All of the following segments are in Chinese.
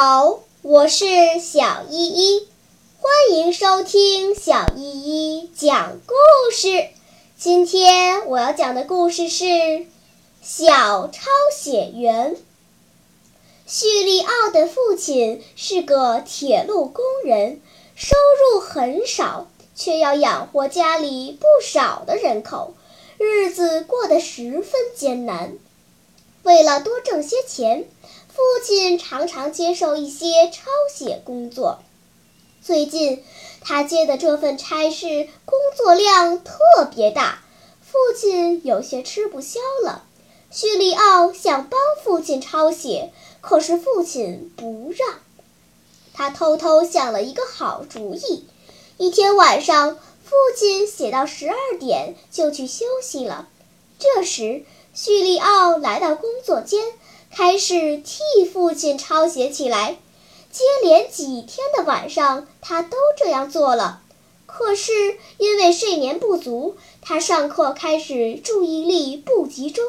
好我是小依依，欢迎收听小依依讲故事。今天我要讲的故事是《小抄写员》。叙利奥的父亲是个铁路工人，收入很少，却要养活家里不少的人口，日子过得十分艰难。为了多挣些钱，父亲常常接受一些抄写工作。最近，他接的这份差事工作量特别大，父亲有些吃不消了。叙利奥想帮父亲抄写，可是父亲不让。他偷偷想了一个好主意。一天晚上，父亲写到十二点就去休息了。这时，叙利奥来到工作间，开始替父亲抄写起来。接连几天的晚上，他都这样做了。可是因为睡眠不足，他上课开始注意力不集中。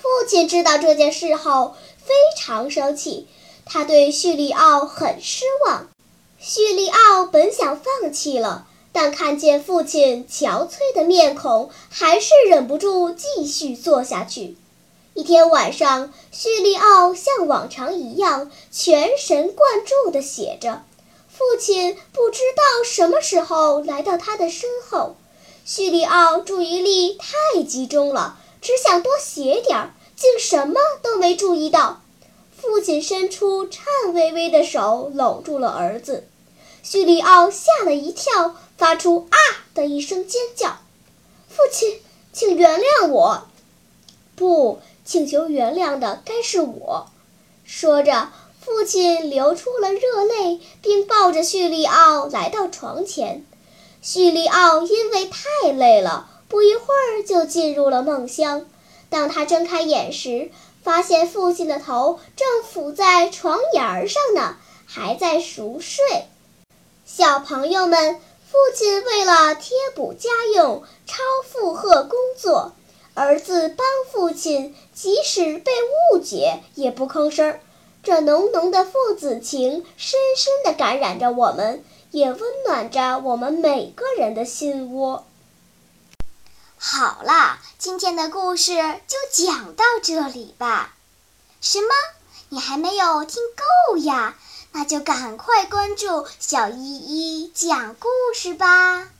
父亲知道这件事后非常生气，他对叙利奥很失望。叙利奥本想放弃了。但看见父亲憔悴的面孔，还是忍不住继续做下去。一天晚上，叙利奥像往常一样全神贯注地写着。父亲不知道什么时候来到他的身后。叙利奥注意力太集中了，只想多写点儿，竟什么都没注意到。父亲伸出颤巍巍的手搂住了儿子。叙利奥吓了一跳。发出啊的一声尖叫，父亲，请原谅我。不，请求原谅的该是我。说着，父亲流出了热泪，并抱着叙利奥来到床前。叙利奥因为太累了，不一会儿就进入了梦乡。当他睁开眼时，发现父亲的头正伏在床沿上呢，还在熟睡。小朋友们。父亲为了贴补家用，超负荷工作，儿子帮父亲，即使被误解也不吭声。这浓浓的父子情，深深地感染着我们，也温暖着我们每个人的心窝。好啦，今天的故事就讲到这里吧。什么？你还没有听够呀？那就赶快关注小依依讲故事吧。